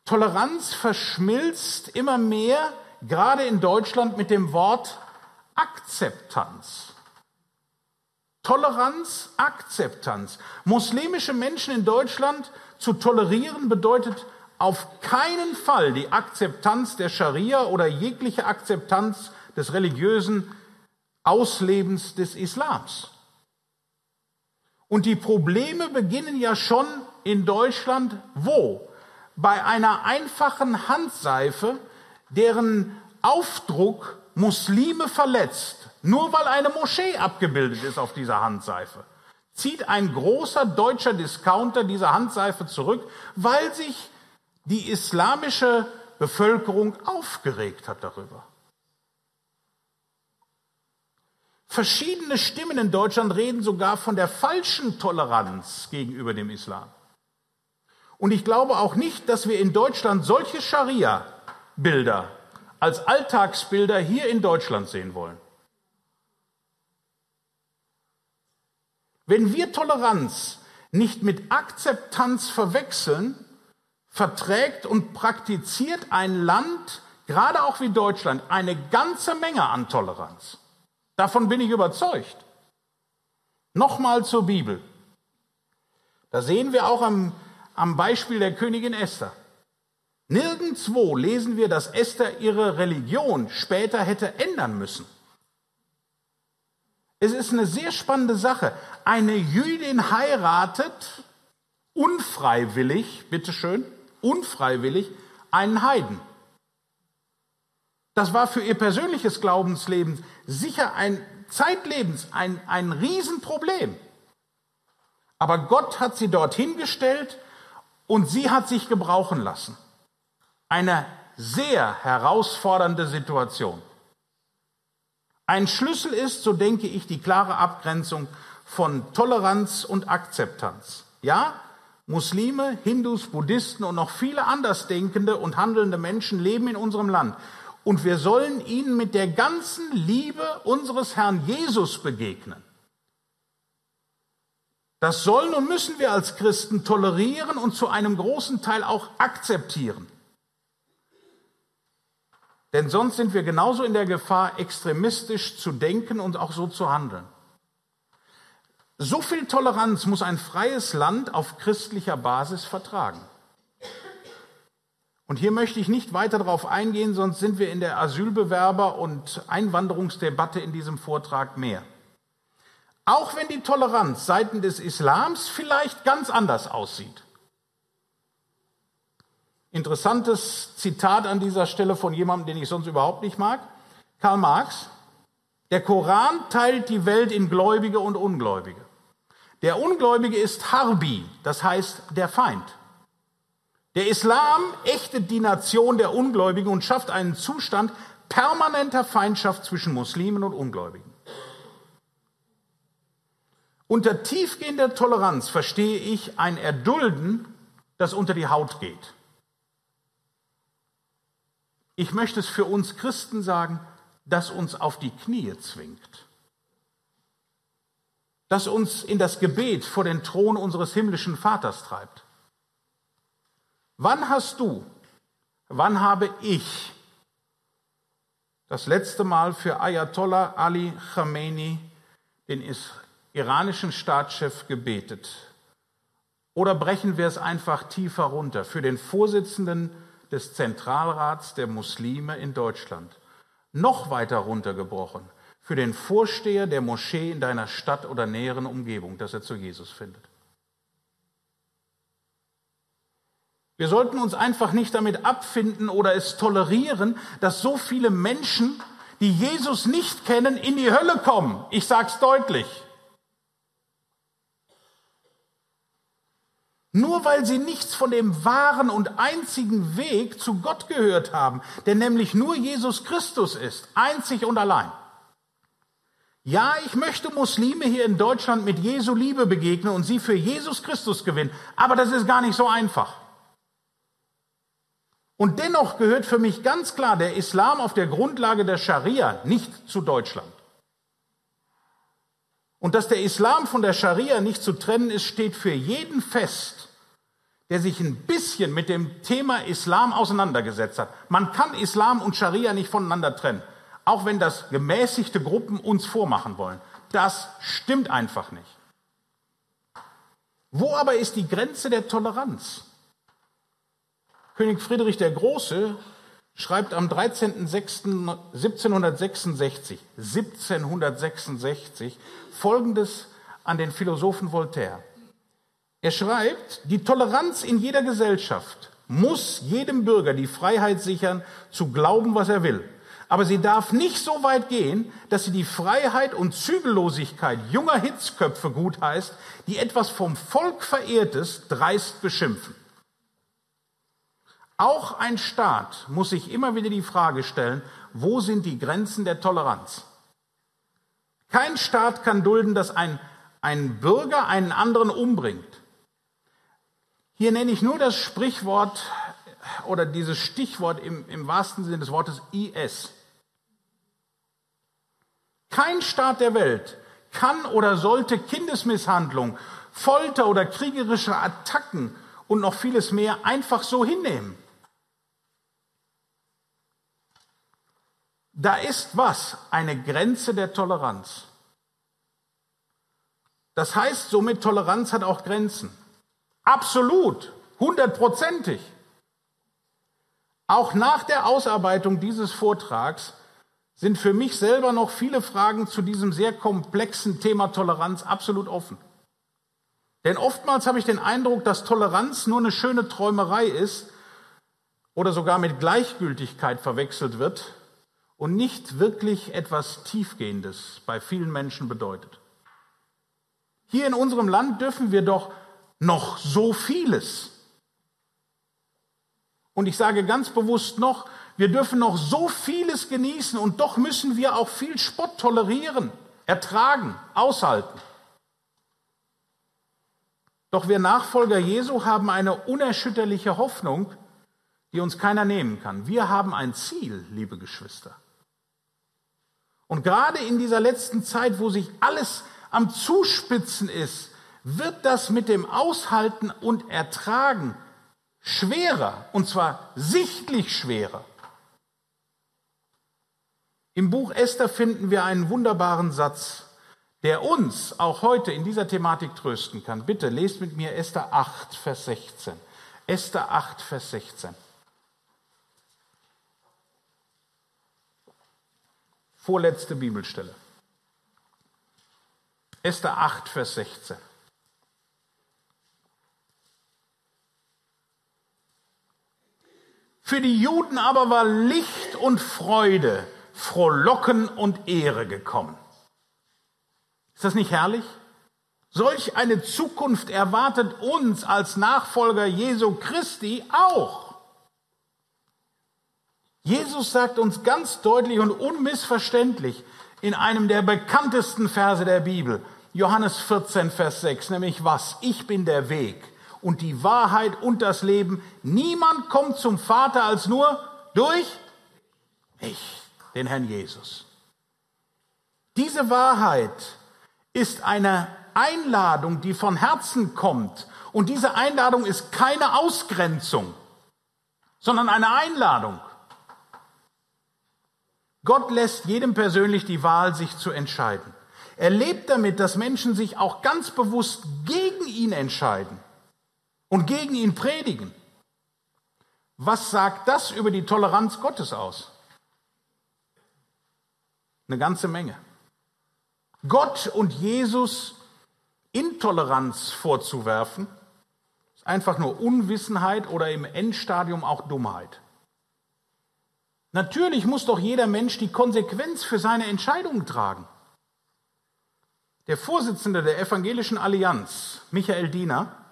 Toleranz verschmilzt immer mehr, gerade in Deutschland, mit dem Wort Akzeptanz. Toleranz, Akzeptanz. Muslimische Menschen in Deutschland zu tolerieren bedeutet auf keinen Fall die Akzeptanz der Scharia oder jegliche Akzeptanz des religiösen Auslebens des Islams. Und die Probleme beginnen ja schon in Deutschland wo? Bei einer einfachen Handseife, deren Aufdruck Muslime verletzt, nur weil eine Moschee abgebildet ist auf dieser Handseife. Zieht ein großer deutscher Discounter diese Handseife zurück, weil sich die islamische Bevölkerung aufgeregt hat darüber. Verschiedene Stimmen in Deutschland reden sogar von der falschen Toleranz gegenüber dem Islam. Und ich glaube auch nicht, dass wir in Deutschland solche Scharia-Bilder als Alltagsbilder hier in Deutschland sehen wollen. Wenn wir Toleranz nicht mit Akzeptanz verwechseln, verträgt und praktiziert ein Land, gerade auch wie Deutschland, eine ganze Menge an Toleranz. Davon bin ich überzeugt. Nochmal zur Bibel. Da sehen wir auch am, am Beispiel der Königin Esther. Nirgendwo lesen wir, dass Esther ihre Religion später hätte ändern müssen. Es ist eine sehr spannende Sache. Eine Jüdin heiratet unfreiwillig, bitteschön, unfreiwillig einen Heiden. Das war für ihr persönliches Glaubensleben sicher ein zeitlebens ein, ein Riesenproblem. Aber Gott hat sie dorthin gestellt und sie hat sich gebrauchen lassen. Eine sehr herausfordernde Situation. Ein Schlüssel ist, so denke ich, die klare Abgrenzung von Toleranz und Akzeptanz. Ja, Muslime, Hindus, Buddhisten und noch viele andersdenkende und handelnde Menschen leben in unserem Land. Und wir sollen ihnen mit der ganzen Liebe unseres Herrn Jesus begegnen. Das sollen und müssen wir als Christen tolerieren und zu einem großen Teil auch akzeptieren. Denn sonst sind wir genauso in der Gefahr, extremistisch zu denken und auch so zu handeln. So viel Toleranz muss ein freies Land auf christlicher Basis vertragen. Und hier möchte ich nicht weiter darauf eingehen, sonst sind wir in der Asylbewerber- und Einwanderungsdebatte in diesem Vortrag mehr. Auch wenn die Toleranz seitens des Islams vielleicht ganz anders aussieht. Interessantes Zitat an dieser Stelle von jemandem, den ich sonst überhaupt nicht mag. Karl Marx. Der Koran teilt die Welt in Gläubige und Ungläubige. Der Ungläubige ist Harbi, das heißt der Feind. Der Islam ächtet die Nation der Ungläubigen und schafft einen Zustand permanenter Feindschaft zwischen Muslimen und Ungläubigen. Unter tiefgehender Toleranz verstehe ich ein Erdulden, das unter die Haut geht. Ich möchte es für uns Christen sagen, das uns auf die Knie zwingt, das uns in das Gebet vor den Thron unseres himmlischen Vaters treibt. Wann hast du, wann habe ich das letzte Mal für Ayatollah Ali Khamenei, den iranischen Staatschef, gebetet? Oder brechen wir es einfach tiefer runter für den Vorsitzenden des Zentralrats der Muslime in Deutschland? Noch weiter runtergebrochen für den Vorsteher der Moschee in deiner Stadt oder näheren Umgebung, dass er zu Jesus findet. Wir sollten uns einfach nicht damit abfinden oder es tolerieren, dass so viele Menschen, die Jesus nicht kennen, in die Hölle kommen. Ich sage es deutlich. Nur weil sie nichts von dem wahren und einzigen Weg zu Gott gehört haben, der nämlich nur Jesus Christus ist, einzig und allein. Ja, ich möchte Muslime hier in Deutschland mit Jesu Liebe begegnen und sie für Jesus Christus gewinnen, aber das ist gar nicht so einfach. Und dennoch gehört für mich ganz klar der Islam auf der Grundlage der Scharia nicht zu Deutschland. Und dass der Islam von der Scharia nicht zu trennen ist, steht für jeden fest, der sich ein bisschen mit dem Thema Islam auseinandergesetzt hat. Man kann Islam und Scharia nicht voneinander trennen, auch wenn das gemäßigte Gruppen uns vormachen wollen. Das stimmt einfach nicht. Wo aber ist die Grenze der Toleranz? König Friedrich der Große schreibt am 13.06.1766 1766 Folgendes an den Philosophen Voltaire. Er schreibt, die Toleranz in jeder Gesellschaft muss jedem Bürger die Freiheit sichern, zu glauben, was er will. Aber sie darf nicht so weit gehen, dass sie die Freiheit und Zügellosigkeit junger Hitzköpfe gutheißt, die etwas vom Volk Verehrtes dreist beschimpfen. Auch ein Staat muss sich immer wieder die Frage stellen, wo sind die Grenzen der Toleranz? Kein Staat kann dulden, dass ein, ein Bürger einen anderen umbringt. Hier nenne ich nur das Sprichwort oder dieses Stichwort im, im wahrsten Sinne des Wortes IS. Kein Staat der Welt kann oder sollte Kindesmisshandlung, Folter oder kriegerische Attacken und noch vieles mehr einfach so hinnehmen. Da ist was? Eine Grenze der Toleranz. Das heißt somit, Toleranz hat auch Grenzen. Absolut, hundertprozentig. Auch nach der Ausarbeitung dieses Vortrags sind für mich selber noch viele Fragen zu diesem sehr komplexen Thema Toleranz absolut offen. Denn oftmals habe ich den Eindruck, dass Toleranz nur eine schöne Träumerei ist oder sogar mit Gleichgültigkeit verwechselt wird und nicht wirklich etwas Tiefgehendes bei vielen Menschen bedeutet. Hier in unserem Land dürfen wir doch noch so vieles. Und ich sage ganz bewusst noch, wir dürfen noch so vieles genießen und doch müssen wir auch viel Spott tolerieren, ertragen, aushalten. Doch wir Nachfolger Jesu haben eine unerschütterliche Hoffnung, die uns keiner nehmen kann. Wir haben ein Ziel, liebe Geschwister. Und gerade in dieser letzten Zeit, wo sich alles am Zuspitzen ist, wird das mit dem Aushalten und Ertragen schwerer, und zwar sichtlich schwerer. Im Buch Esther finden wir einen wunderbaren Satz, der uns auch heute in dieser Thematik trösten kann. Bitte lest mit mir Esther 8, Vers 16. Esther 8, Vers 16. Vorletzte Bibelstelle. Esther 8, Vers 16. Für die Juden aber war Licht und Freude, Frohlocken und Ehre gekommen. Ist das nicht herrlich? Solch eine Zukunft erwartet uns als Nachfolger Jesu Christi auch. Jesus sagt uns ganz deutlich und unmissverständlich in einem der bekanntesten Verse der Bibel, Johannes 14, Vers 6, nämlich was? Ich bin der Weg und die Wahrheit und das Leben. Niemand kommt zum Vater als nur durch mich, den Herrn Jesus. Diese Wahrheit ist eine Einladung, die von Herzen kommt. Und diese Einladung ist keine Ausgrenzung, sondern eine Einladung. Gott lässt jedem persönlich die Wahl, sich zu entscheiden. Er lebt damit, dass Menschen sich auch ganz bewusst gegen ihn entscheiden und gegen ihn predigen. Was sagt das über die Toleranz Gottes aus? Eine ganze Menge. Gott und Jesus Intoleranz vorzuwerfen, ist einfach nur Unwissenheit oder im Endstadium auch Dummheit. Natürlich muss doch jeder Mensch die Konsequenz für seine Entscheidungen tragen. Der Vorsitzende der Evangelischen Allianz, Michael Diener,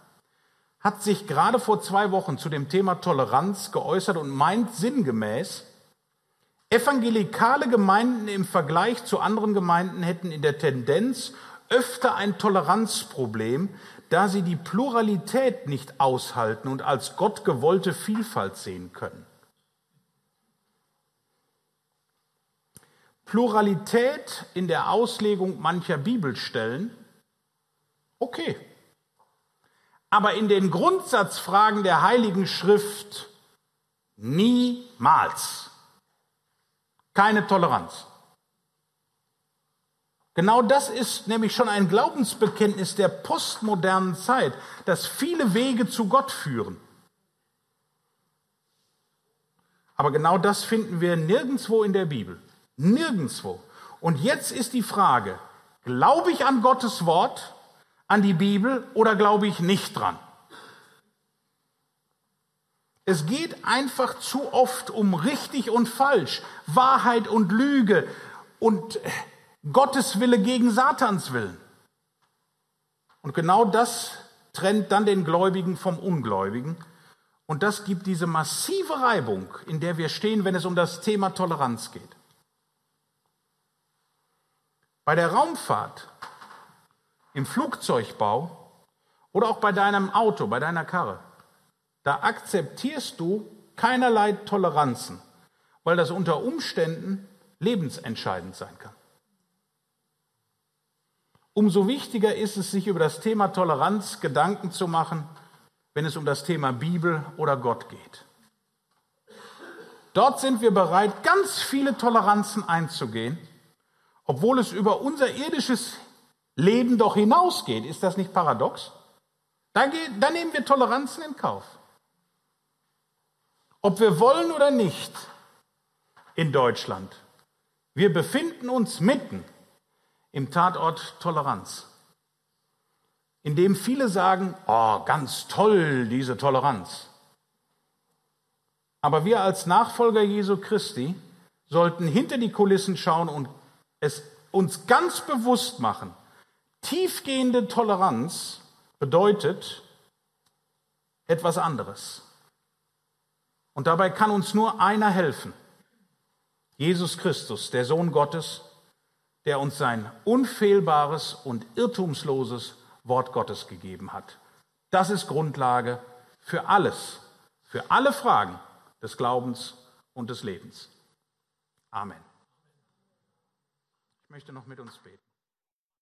hat sich gerade vor zwei Wochen zu dem Thema Toleranz geäußert und meint sinngemäß, evangelikale Gemeinden im Vergleich zu anderen Gemeinden hätten in der Tendenz öfter ein Toleranzproblem, da sie die Pluralität nicht aushalten und als Gott gewollte Vielfalt sehen können. Pluralität in der Auslegung mancher Bibelstellen, okay. Aber in den Grundsatzfragen der Heiligen Schrift niemals. Keine Toleranz. Genau das ist nämlich schon ein Glaubensbekenntnis der postmodernen Zeit, dass viele Wege zu Gott führen. Aber genau das finden wir nirgendwo in der Bibel. Nirgendwo. Und jetzt ist die Frage, glaube ich an Gottes Wort, an die Bibel oder glaube ich nicht dran? Es geht einfach zu oft um richtig und falsch, Wahrheit und Lüge und Gottes Wille gegen Satans Willen. Und genau das trennt dann den Gläubigen vom Ungläubigen. Und das gibt diese massive Reibung, in der wir stehen, wenn es um das Thema Toleranz geht. Bei der Raumfahrt, im Flugzeugbau oder auch bei deinem Auto, bei deiner Karre, da akzeptierst du keinerlei Toleranzen, weil das unter Umständen lebensentscheidend sein kann. Umso wichtiger ist es, sich über das Thema Toleranz Gedanken zu machen, wenn es um das Thema Bibel oder Gott geht. Dort sind wir bereit, ganz viele Toleranzen einzugehen, obwohl es über unser irdisches Leben doch hinausgeht. Ist das nicht paradox? Da, geht, da nehmen wir Toleranzen in Kauf. Ob wir wollen oder nicht in Deutschland, wir befinden uns mitten im Tatort Toleranz, in dem viele sagen, oh, ganz toll, diese Toleranz. Aber wir als Nachfolger Jesu Christi sollten hinter die Kulissen schauen und es uns ganz bewusst machen. Tiefgehende Toleranz bedeutet etwas anderes. Und dabei kann uns nur einer helfen. Jesus Christus, der Sohn Gottes, der uns sein unfehlbares und irrtumsloses Wort Gottes gegeben hat. Das ist Grundlage für alles, für alle Fragen des Glaubens und des Lebens. Amen. Ich möchte noch mit uns beten.